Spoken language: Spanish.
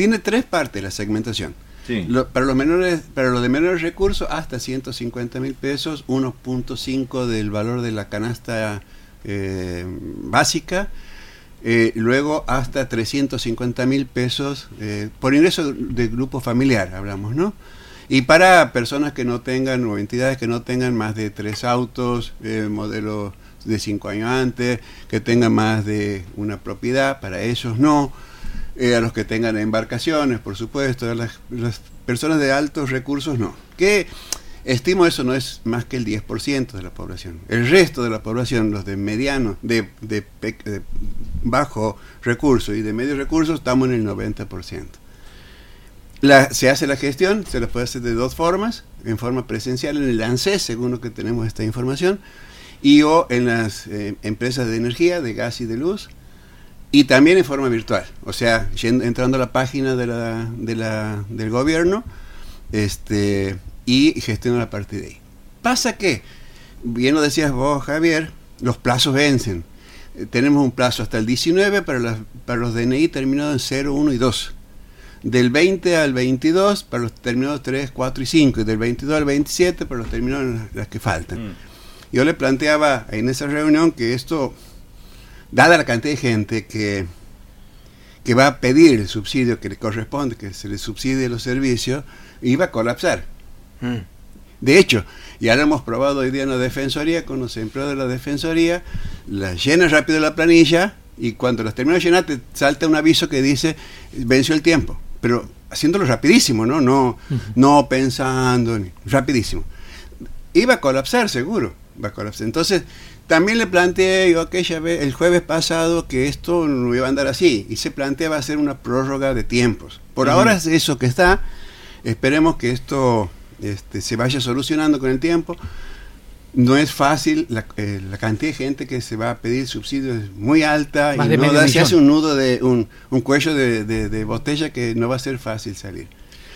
tiene tres partes la segmentación. Sí. Lo- para los menores, para los de menores recursos, hasta 150 mil pesos, 1.5 del valor de la canasta eh, básica, eh, luego hasta 350 mil pesos eh, por ingreso de grupo familiar, hablamos, ¿no? Y para personas que no tengan, o entidades que no tengan más de tres autos, modelos de cinco años antes, que tengan más de una propiedad, para ellos no. Eh, a los que tengan embarcaciones, por supuesto, a las, personas de altos recursos no. Que estimo eso no es más que el 10% de la población. El resto de la población, los de mediano, de, bajo recurso y de medio recurso, estamos en el 90%. La- se hace la gestión, se la puede hacer de dos formas, en forma presencial en el ANSES, según lo que tenemos esta información, y o en las eh, empresas de energía, de gas y de luz, y también en forma virtual, o sea, yendo- entrando a la página de la, de la- del gobierno este, y gestionando a partir de ahí. Pasa que, bien lo decías vos, Javier, los plazos vencen. Eh, tenemos un plazo hasta el 19 para, las- para los DNI terminados en 0, 1 y 2. Del 20 al 22 para los terminados 3, 4 y 5. Y del 22 al 27 para los terminados en las- las que faltan. Mm. Yo le planteaba en esa reunión que esto, dada la cantidad de gente que, que va a pedir el subsidio que le corresponde, que se le subsidie los servicios, iba a colapsar. Mm. De hecho, ya lo hemos probado hoy día en la Defensoría, con los empleados de la Defensoría, la llena rápido la planilla y cuando las termina de llenar te salta un aviso que dice venció el tiempo, pero haciéndolo rapidísimo, ¿no? No, no pensando, ni- rapidísimo. Iba a colapsar seguro, Entonces, también le planteé yo aquella vez, el jueves pasado, que esto no iba a andar así, y se planteaba hacer una prórroga de tiempos. Por ahora es eso que está, esperemos que esto este, se vaya solucionando con el tiempo. No es fácil, la, eh, la cantidad de gente que se va a pedir subsidio es muy alta Más y no da- se hace un nudo de un, un cuello de, de- de botella que no va a ser fácil salir.